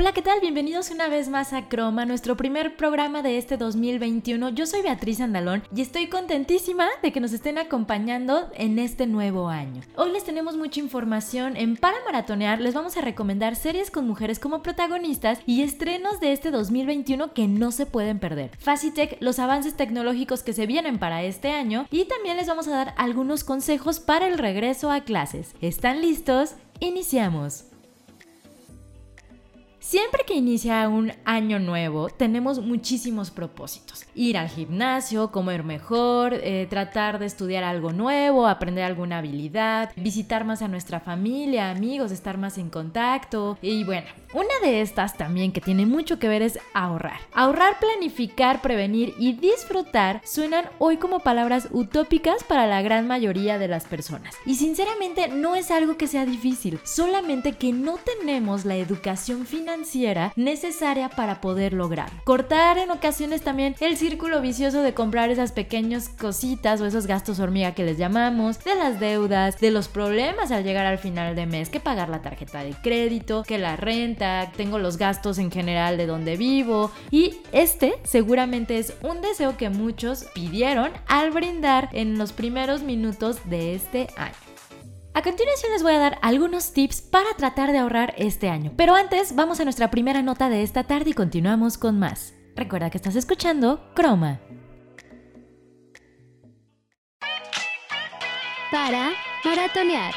Hola, ¿qué tal? Bienvenidos una vez más a Croma, nuestro primer programa de este 2021. Yo soy Beatriz Andalón y estoy contentísima de que nos estén acompañando en este nuevo año. Hoy les tenemos mucha información en Para Maratonear. Les vamos a recomendar series con mujeres como protagonistas y estrenos de este 2021 que no se pueden perder. Facitech, los avances tecnológicos que se vienen para este año y también les vamos a dar algunos consejos para el regreso a clases. ¿Están listos? Iniciamos. Siempre que inicia un año nuevo, tenemos muchísimos propósitos. Ir al gimnasio, comer mejor, eh, tratar de estudiar algo nuevo, aprender alguna habilidad, visitar más a nuestra familia, amigos, estar más en contacto. Y bueno, una de estas también que tiene mucho que ver es ahorrar. Ahorrar, planificar, prevenir y disfrutar suenan hoy como palabras utópicas para la gran mayoría de las personas. Y sinceramente no es algo que sea difícil, solamente que no tenemos la educación financiera necesaria para poder lograr. Cortar en ocasiones también el círculo vicioso de comprar esas pequeñas cositas o esos gastos hormiga que les llamamos, de las deudas, de los problemas al llegar al final de mes, que pagar la tarjeta de crédito, que la renta, tengo los gastos en general de donde vivo y este seguramente es un deseo que muchos pidieron al brindar en los primeros minutos de este año. A continuación les voy a dar algunos tips para tratar de ahorrar este año, pero antes vamos a nuestra primera nota de esta tarde y continuamos con más. Recuerda que estás escuchando Croma. Para maratonear.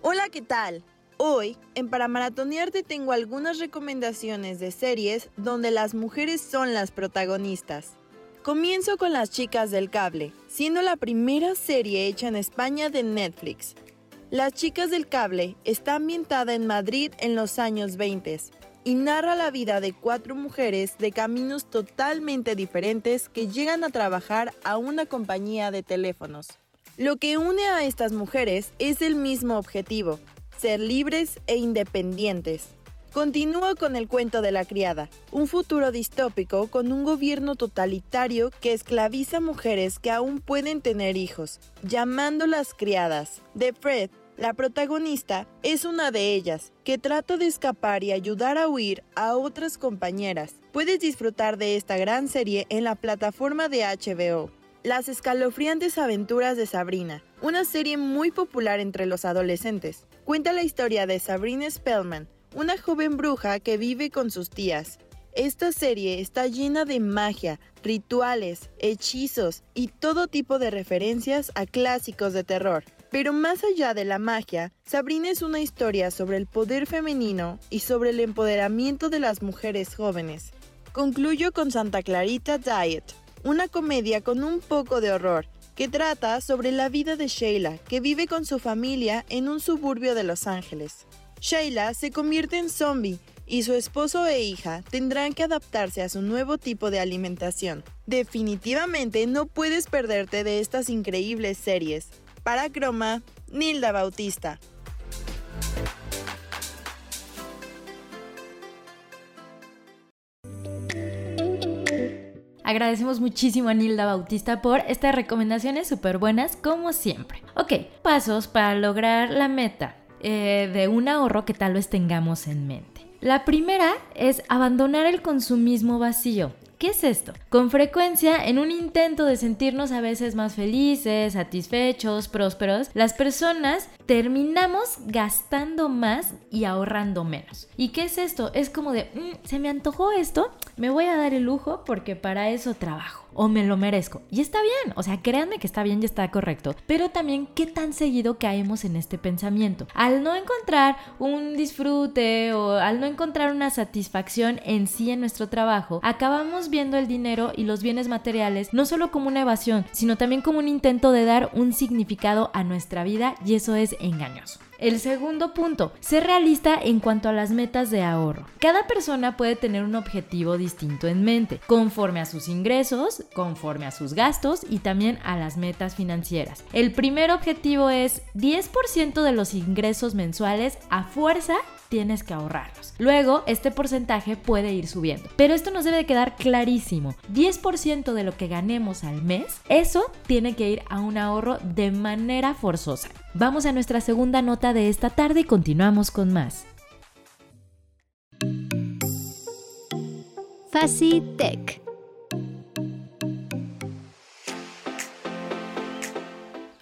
Hola, ¿qué tal? Hoy, en Para Maratonear te tengo algunas recomendaciones de series donde las mujeres son las protagonistas. Comienzo con Las Chicas del Cable, siendo la primera serie hecha en España de Netflix. Las Chicas del Cable está ambientada en Madrid en los años 20 y narra la vida de cuatro mujeres de caminos totalmente diferentes que llegan a trabajar a una compañía de teléfonos. Lo que une a estas mujeres es el mismo objetivo, ser libres e independientes. Continúo con el cuento de la criada, un futuro distópico con un gobierno totalitario que esclaviza mujeres que aún pueden tener hijos, llamándolas criadas. De Fred, la protagonista, es una de ellas, que trata de escapar y ayudar a huir a otras compañeras. Puedes disfrutar de esta gran serie en la plataforma de HBO. Las escalofriantes aventuras de Sabrina, una serie muy popular entre los adolescentes. Cuenta la historia de Sabrina Spellman, una joven bruja que vive con sus tías. Esta serie está llena de magia, rituales, hechizos y todo tipo de referencias a clásicos de terror. Pero más allá de la magia, Sabrina es una historia sobre el poder femenino y sobre el empoderamiento de las mujeres jóvenes. Concluyo con Santa Clarita Diet, una comedia con un poco de horror, que trata sobre la vida de Sheila, que vive con su familia en un suburbio de Los Ángeles. Sheila se convierte en zombie y su esposo e hija tendrán que adaptarse a su nuevo tipo de alimentación. Definitivamente no puedes perderte de estas increíbles series. Para Croma, Nilda Bautista. Agradecemos muchísimo a Nilda Bautista por estas recomendaciones súper buenas como siempre. Ok, pasos para lograr la meta eh, de un ahorro que tal vez tengamos en mente. La primera es abandonar el consumismo vacío. ¿Qué es esto? Con frecuencia, en un intento de sentirnos a veces más felices, satisfechos, prósperos, las personas terminamos gastando más y ahorrando menos. ¿Y qué es esto? Es como de, mm, se me antojó esto, me voy a dar el lujo porque para eso trabajo o me lo merezco. Y está bien, o sea, créanme que está bien y está correcto, pero también qué tan seguido caemos en este pensamiento. Al no encontrar un disfrute o al no encontrar una satisfacción en sí en nuestro trabajo, acabamos viendo el dinero y los bienes materiales no solo como una evasión, sino también como un intento de dar un significado a nuestra vida y eso es engañoso. El segundo punto, ser realista en cuanto a las metas de ahorro. Cada persona puede tener un objetivo distinto en mente, conforme a sus ingresos, conforme a sus gastos y también a las metas financieras. El primer objetivo es 10% de los ingresos mensuales a fuerza tienes que ahorrarlos. Luego, este porcentaje puede ir subiendo. Pero esto nos debe de quedar clarísimo. 10% de lo que ganemos al mes, eso tiene que ir a un ahorro de manera forzosa. Vamos a nuestra segunda nota de esta tarde y continuamos con más. Facitech.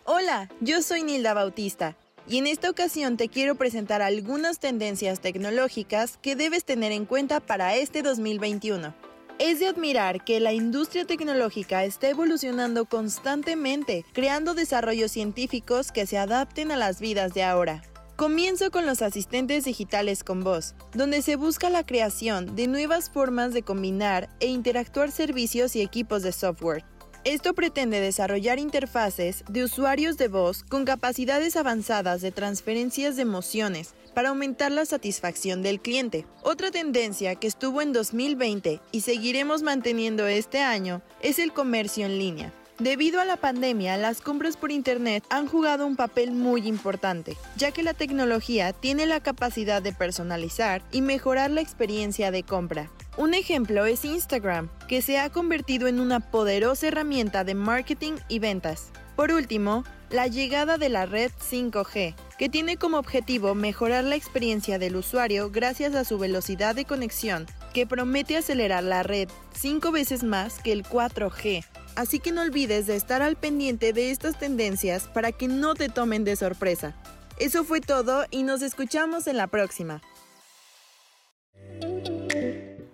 Hola, yo soy Nilda Bautista y en esta ocasión te quiero presentar algunas tendencias tecnológicas que debes tener en cuenta para este 2021. Es de admirar que la industria tecnológica está evolucionando constantemente, creando desarrollos científicos que se adapten a las vidas de ahora. Comienzo con los asistentes digitales con voz, donde se busca la creación de nuevas formas de combinar e interactuar servicios y equipos de software. Esto pretende desarrollar interfaces de usuarios de voz con capacidades avanzadas de transferencias de emociones para aumentar la satisfacción del cliente. Otra tendencia que estuvo en 2020 y seguiremos manteniendo este año es el comercio en línea. Debido a la pandemia, las compras por Internet han jugado un papel muy importante, ya que la tecnología tiene la capacidad de personalizar y mejorar la experiencia de compra. Un ejemplo es Instagram, que se ha convertido en una poderosa herramienta de marketing y ventas. Por último, la llegada de la red 5G, que tiene como objetivo mejorar la experiencia del usuario gracias a su velocidad de conexión, que promete acelerar la red 5 veces más que el 4G. Así que no olvides de estar al pendiente de estas tendencias para que no te tomen de sorpresa. Eso fue todo y nos escuchamos en la próxima.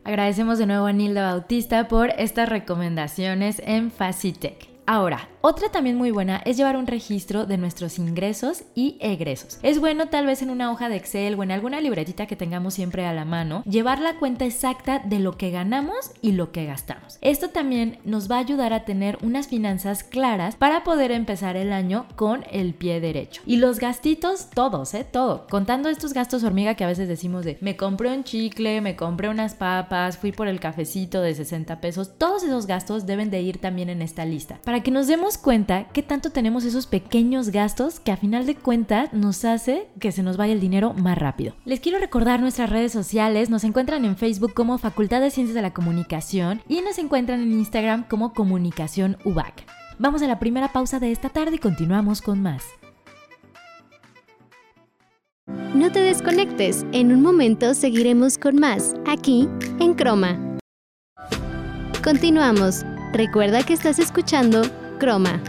Agradecemos de nuevo a Nilda Bautista por estas recomendaciones en Facitech. Ahora, otra también muy buena es llevar un registro de nuestros ingresos y egresos. Es bueno tal vez en una hoja de Excel o en alguna libretita que tengamos siempre a la mano, llevar la cuenta exacta de lo que ganamos y lo que gastamos. Esto también nos va a ayudar a tener unas finanzas claras para poder empezar el año con el pie derecho. Y los gastitos, todos, ¿eh? Todo. Contando estos gastos hormiga que a veces decimos de me compré un chicle, me compré unas papas, fui por el cafecito de 60 pesos, todos esos gastos deben de ir también en esta lista que nos demos cuenta qué tanto tenemos esos pequeños gastos que a final de cuentas nos hace que se nos vaya el dinero más rápido. Les quiero recordar nuestras redes sociales, nos encuentran en Facebook como Facultad de Ciencias de la Comunicación y nos encuentran en Instagram como Comunicación UBAC. Vamos a la primera pausa de esta tarde y continuamos con más. No te desconectes, en un momento seguiremos con más, aquí en Croma. Continuamos. Recuerda que estás escuchando Croma.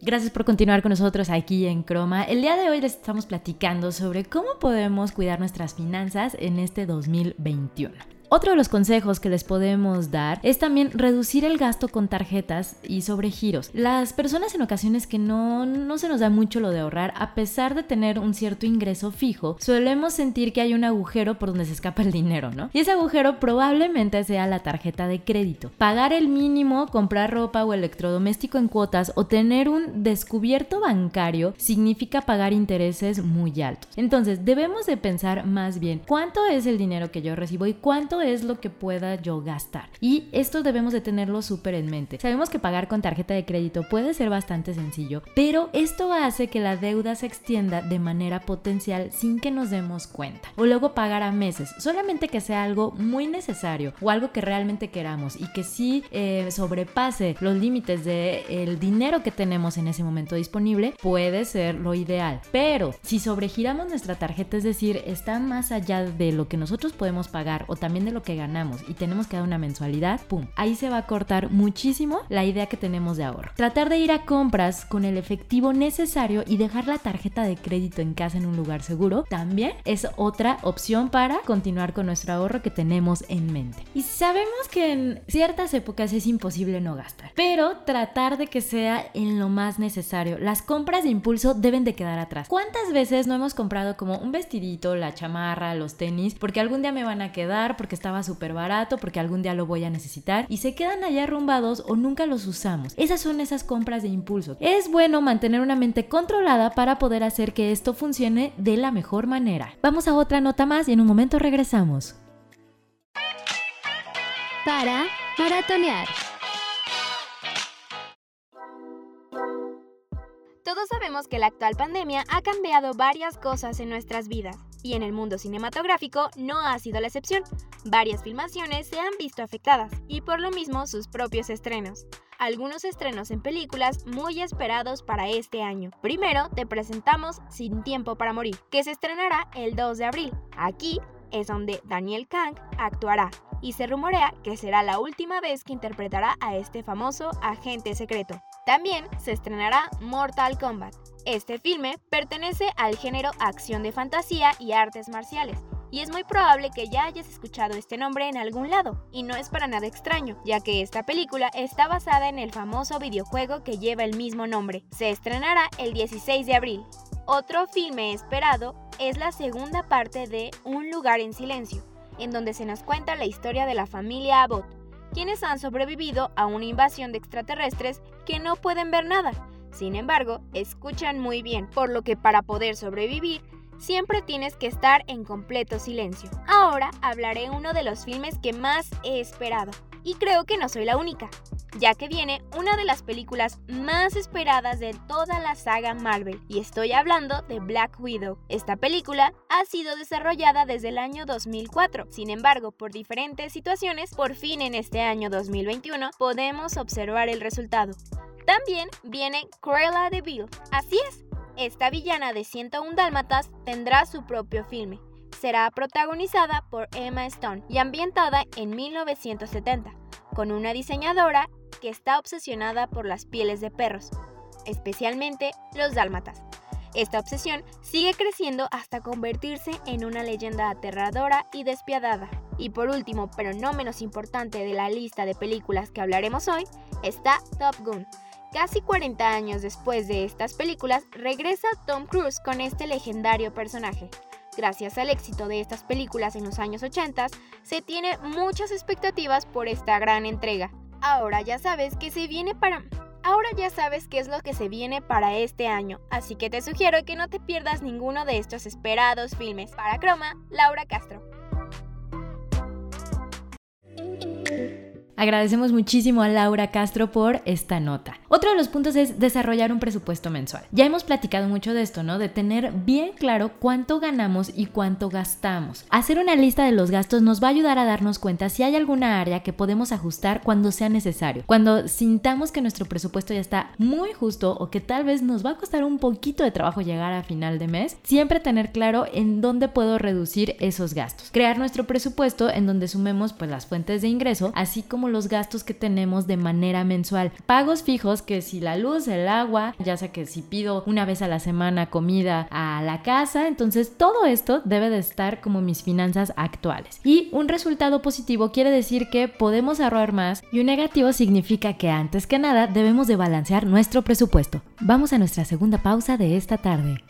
Gracias por continuar con nosotros aquí en Croma. El día de hoy les estamos platicando sobre cómo podemos cuidar nuestras finanzas en este 2021. Otro de los consejos que les podemos dar es también reducir el gasto con tarjetas y sobre giros. Las personas en ocasiones que no, no se nos da mucho lo de ahorrar, a pesar de tener un cierto ingreso fijo, solemos sentir que hay un agujero por donde se escapa el dinero, ¿no? Y ese agujero probablemente sea la tarjeta de crédito. Pagar el mínimo, comprar ropa o electrodoméstico en cuotas o tener un descubierto bancario significa pagar intereses muy altos. Entonces debemos de pensar más bien cuánto es el dinero que yo recibo y cuánto es lo que pueda yo gastar. Y esto debemos de tenerlo súper en mente. Sabemos que pagar con tarjeta de crédito puede ser bastante sencillo, pero esto hace que la deuda se extienda de manera potencial sin que nos demos cuenta. O luego pagar a meses, solamente que sea algo muy necesario o algo que realmente queramos y que sí eh, sobrepase los límites del el dinero que tenemos en ese momento disponible, puede ser lo ideal. Pero si sobregiramos nuestra tarjeta, es decir, está más allá de lo que nosotros podemos pagar o también de lo que ganamos y tenemos que dar una mensualidad, ¡pum! Ahí se va a cortar muchísimo la idea que tenemos de ahorro. Tratar de ir a compras con el efectivo necesario y dejar la tarjeta de crédito en casa en un lugar seguro también es otra opción para continuar con nuestro ahorro que tenemos en mente. Y sabemos que en ciertas épocas es imposible no gastar, pero tratar de que sea en lo más necesario. Las compras de impulso deben de quedar atrás. ¿Cuántas veces no hemos comprado como un vestidito, la chamarra, los tenis, porque algún día me van a quedar, porque estaba súper barato, porque algún día lo voy a necesitar y se quedan allá arrumbados o nunca los usamos. Esas son esas compras de impulso. Es bueno mantener una mente controlada para poder hacer que esto funcione de la mejor manera. Vamos a otra nota más y en un momento regresamos. Para maratonear. Todos sabemos que la actual pandemia ha cambiado varias cosas en nuestras vidas y en el mundo cinematográfico no ha sido la excepción. Varias filmaciones se han visto afectadas y por lo mismo sus propios estrenos. Algunos estrenos en películas muy esperados para este año. Primero te presentamos Sin Tiempo para Morir, que se estrenará el 2 de abril. Aquí es donde Daniel Kang actuará y se rumorea que será la última vez que interpretará a este famoso agente secreto. También se estrenará Mortal Kombat. Este filme pertenece al género acción de fantasía y artes marciales, y es muy probable que ya hayas escuchado este nombre en algún lado, y no es para nada extraño, ya que esta película está basada en el famoso videojuego que lleva el mismo nombre. Se estrenará el 16 de abril. Otro filme esperado es la segunda parte de Un lugar en silencio, en donde se nos cuenta la historia de la familia Abbott, quienes han sobrevivido a una invasión de extraterrestres que no pueden ver nada. Sin embargo, escuchan muy bien, por lo que para poder sobrevivir, siempre tienes que estar en completo silencio. Ahora hablaré uno de los filmes que más he esperado, y creo que no soy la única, ya que viene una de las películas más esperadas de toda la saga Marvel, y estoy hablando de Black Widow. Esta película ha sido desarrollada desde el año 2004, sin embargo, por diferentes situaciones, por fin en este año 2021 podemos observar el resultado. También viene Cruella de Vil, así es, esta villana de 101 Dálmatas tendrá su propio filme será protagonizada por Emma Stone y ambientada en 1970, con una diseñadora que está obsesionada por las pieles de perros, especialmente los dálmatas. Esta obsesión sigue creciendo hasta convertirse en una leyenda aterradora y despiadada. Y por último, pero no menos importante de la lista de películas que hablaremos hoy, está Top Gun. Casi 40 años después de estas películas, regresa Tom Cruise con este legendario personaje, Gracias al éxito de estas películas en los años 80, se tiene muchas expectativas por esta gran entrega. Ahora ya sabes que se viene para Ahora ya sabes qué es lo que se viene para este año, así que te sugiero que no te pierdas ninguno de estos esperados filmes. Para Croma, Laura Castro. Agradecemos muchísimo a Laura Castro por esta nota. Otro de los puntos es desarrollar un presupuesto mensual. Ya hemos platicado mucho de esto, ¿no? De tener bien claro cuánto ganamos y cuánto gastamos. Hacer una lista de los gastos nos va a ayudar a darnos cuenta si hay alguna área que podemos ajustar cuando sea necesario. Cuando sintamos que nuestro presupuesto ya está muy justo o que tal vez nos va a costar un poquito de trabajo llegar a final de mes, siempre tener claro en dónde puedo reducir esos gastos. Crear nuestro presupuesto en donde sumemos pues las fuentes de ingreso, así como los gastos que tenemos de manera mensual. Pagos fijos que si la luz, el agua, ya sea que si pido una vez a la semana comida a la casa, entonces todo esto debe de estar como mis finanzas actuales. Y un resultado positivo quiere decir que podemos ahorrar más y un negativo significa que antes que nada debemos de balancear nuestro presupuesto. Vamos a nuestra segunda pausa de esta tarde.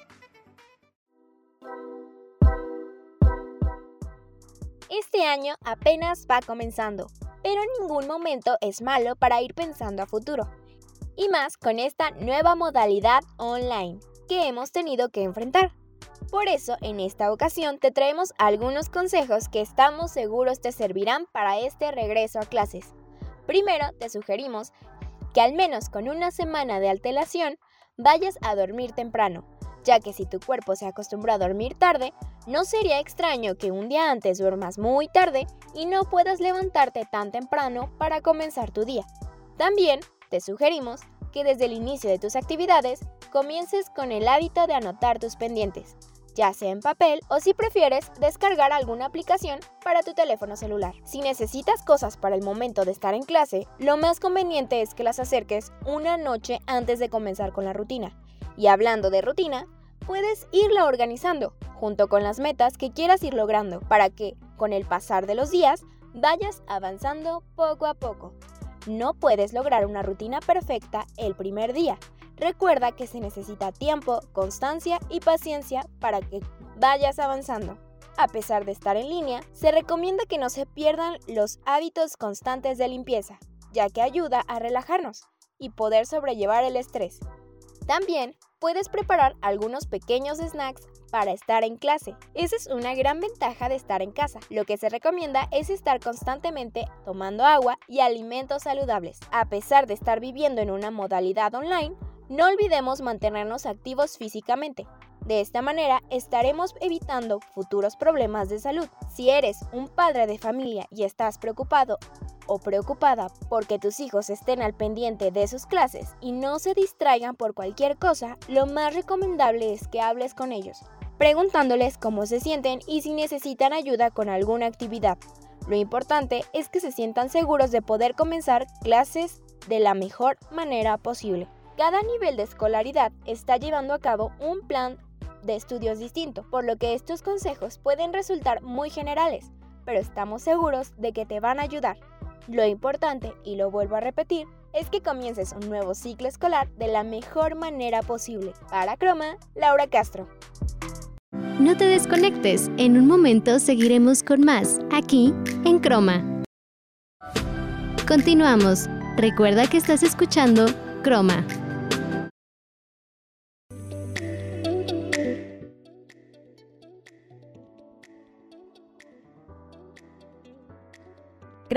Este año apenas va comenzando pero en ningún momento es malo para ir pensando a futuro. Y más con esta nueva modalidad online que hemos tenido que enfrentar. Por eso, en esta ocasión te traemos algunos consejos que estamos seguros te servirán para este regreso a clases. Primero, te sugerimos que al menos con una semana de alteración vayas a dormir temprano, ya que si tu cuerpo se acostumbra a dormir tarde, no sería extraño que un día antes duermas muy tarde y no puedas levantarte tan temprano para comenzar tu día. También te sugerimos que desde el inicio de tus actividades comiences con el hábito de anotar tus pendientes, ya sea en papel o si prefieres descargar alguna aplicación para tu teléfono celular. Si necesitas cosas para el momento de estar en clase, lo más conveniente es que las acerques una noche antes de comenzar con la rutina. Y hablando de rutina, puedes irla organizando junto con las metas que quieras ir logrando para que, con el pasar de los días, vayas avanzando poco a poco. No puedes lograr una rutina perfecta el primer día. Recuerda que se necesita tiempo, constancia y paciencia para que vayas avanzando. A pesar de estar en línea, se recomienda que no se pierdan los hábitos constantes de limpieza, ya que ayuda a relajarnos y poder sobrellevar el estrés. También puedes preparar algunos pequeños snacks para estar en clase. Esa es una gran ventaja de estar en casa. Lo que se recomienda es estar constantemente tomando agua y alimentos saludables. A pesar de estar viviendo en una modalidad online, no olvidemos mantenernos activos físicamente. De esta manera estaremos evitando futuros problemas de salud. Si eres un padre de familia y estás preocupado o preocupada porque tus hijos estén al pendiente de sus clases y no se distraigan por cualquier cosa, lo más recomendable es que hables con ellos, preguntándoles cómo se sienten y si necesitan ayuda con alguna actividad. Lo importante es que se sientan seguros de poder comenzar clases de la mejor manera posible. Cada nivel de escolaridad está llevando a cabo un plan de estudios distinto, por lo que estos consejos pueden resultar muy generales, pero estamos seguros de que te van a ayudar. Lo importante, y lo vuelvo a repetir, es que comiences un nuevo ciclo escolar de la mejor manera posible. Para Croma, Laura Castro. No te desconectes, en un momento seguiremos con más, aquí en Croma. Continuamos. Recuerda que estás escuchando Croma.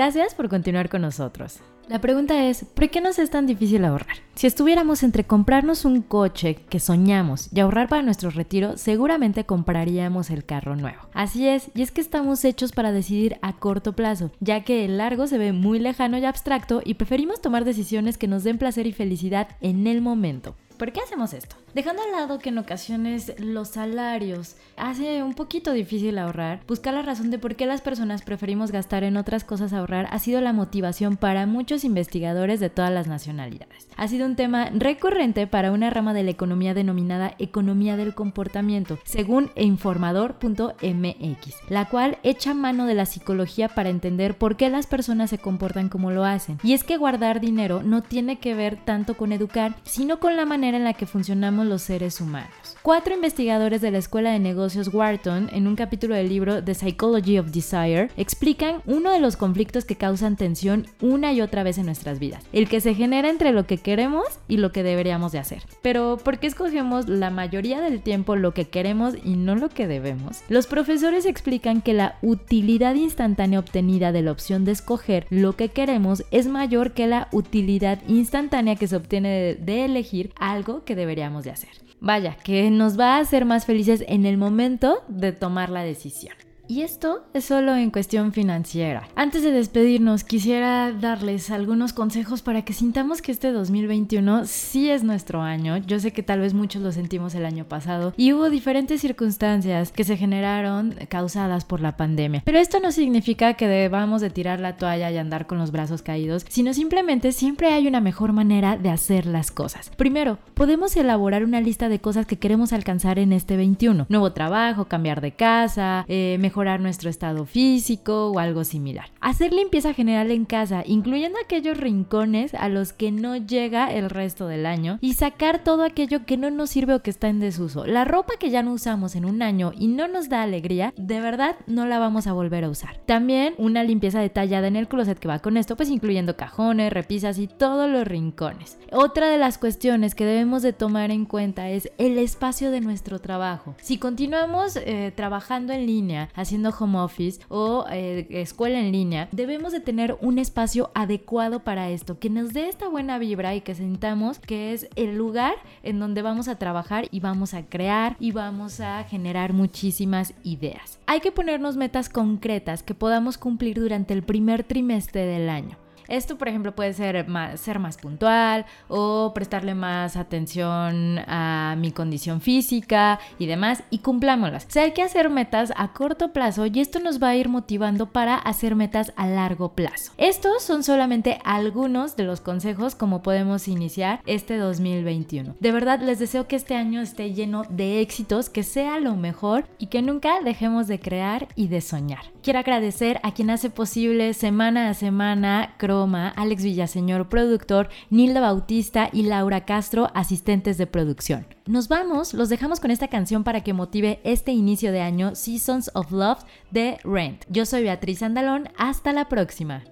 Gracias por continuar con nosotros. La pregunta es, ¿por qué nos es tan difícil ahorrar? Si estuviéramos entre comprarnos un coche que soñamos y ahorrar para nuestro retiro, seguramente compraríamos el carro nuevo. Así es, y es que estamos hechos para decidir a corto plazo, ya que el largo se ve muy lejano y abstracto y preferimos tomar decisiones que nos den placer y felicidad en el momento. ¿Por qué hacemos esto? Dejando al lado que en ocasiones los salarios hace un poquito difícil ahorrar, buscar la razón de por qué las personas preferimos gastar en otras cosas a ahorrar ha sido la motivación para muchos investigadores de todas las nacionalidades. Ha sido un tema recurrente para una rama de la economía denominada economía del comportamiento, según informador.mx, la cual echa mano de la psicología para entender por qué las personas se comportan como lo hacen. Y es que guardar dinero no tiene que ver tanto con educar, sino con la manera en la que funcionamos los seres humanos. Cuatro investigadores de la Escuela de Negocios Wharton, en un capítulo del libro The Psychology of Desire, explican uno de los conflictos que causan tensión una y otra vez en nuestras vidas, el que se genera entre lo que queremos y lo que deberíamos de hacer. Pero, ¿por qué escogemos la mayoría del tiempo lo que queremos y no lo que debemos? Los profesores explican que la utilidad instantánea obtenida de la opción de escoger lo que queremos es mayor que la utilidad instantánea que se obtiene de, elegir algo que deberíamos de hacer. Vaya, que nos va a hacer más felices en el momento de tomar la decisión. Y esto es solo en cuestión financiera. Antes de despedirnos, quisiera darles algunos consejos para que sintamos que este 2021 sí es nuestro año. Yo sé que tal vez muchos lo sentimos el año pasado y hubo diferentes circunstancias que se generaron causadas por la pandemia. Pero esto no significa que debamos de tirar la toalla y andar con los brazos caídos, sino simplemente siempre hay una mejor manera de hacer las cosas. Primero, podemos elaborar una lista de cosas que queremos alcanzar en este 21. Nuevo trabajo, cambiar de casa, eh, mejor nuestro estado físico o algo similar. Hacer limpieza general en casa, incluyendo aquellos rincones a los que no llega el resto del año y sacar todo aquello que no nos sirve o que está en desuso. La ropa que ya no usamos en un año y no nos da alegría, de verdad no la vamos a volver a usar. También una limpieza detallada en el closet que va con esto, pues incluyendo cajones, repisas y todos los rincones. Otra de las cuestiones que debemos de tomar en cuenta es el espacio de nuestro trabajo. Si continuamos eh, trabajando en línea, haciendo home office o eh, escuela en línea, debemos de tener un espacio adecuado para esto, que nos dé esta buena vibra y que sintamos que es el lugar en donde vamos a trabajar y vamos a crear y vamos a generar muchísimas ideas. Hay que ponernos metas concretas que podamos cumplir durante el primer trimestre del año. Esto, por ejemplo, puede ser ser más puntual o prestarle más atención a mi condición física y demás y cumplámoslas. O hay que hacer metas a corto plazo y esto nos va a ir motivando para hacer metas a largo plazo. Estos son solamente algunos de los consejos como podemos iniciar este 2021. De verdad, les deseo que este año esté lleno de éxitos, que sea lo mejor y que nunca dejemos de crear y de soñar. Quiero agradecer a quien hace posible semana a semana Cro Alex Villaseñor, productor, Nilda Bautista y Laura Castro, asistentes de producción. Nos vamos, los dejamos con esta canción para que motive este inicio de año Seasons of Love de Rent. Yo soy Beatriz Andalón, hasta la próxima.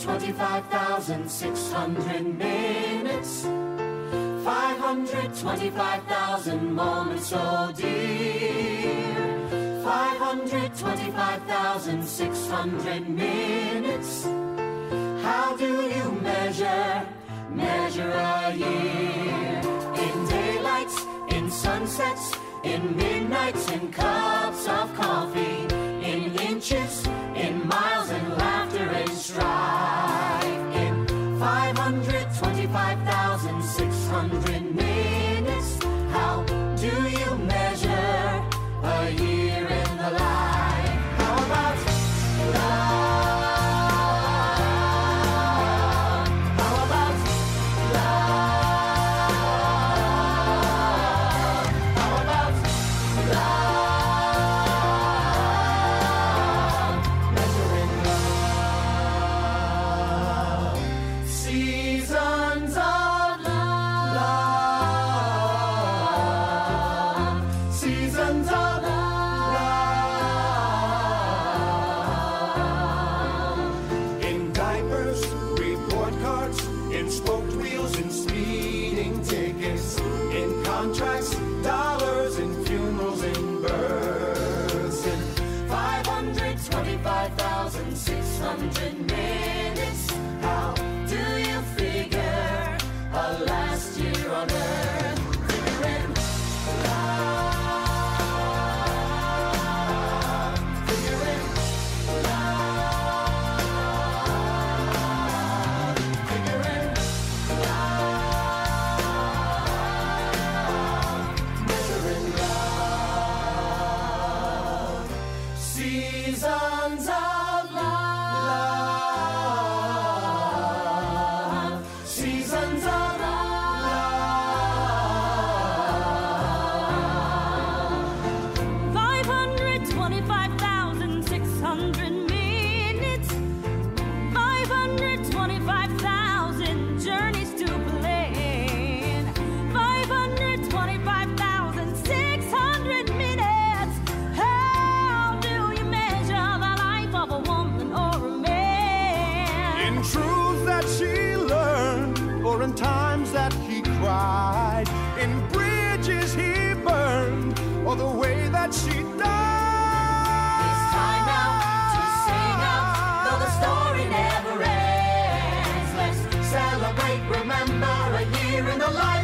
25,600 minutes, 525,000 moments, oh dear. 525,600 minutes. How do you measure, measure a year? In daylights, in sunsets, in midnights, in cups of coffee, in inches, in miles, strive in 525 the life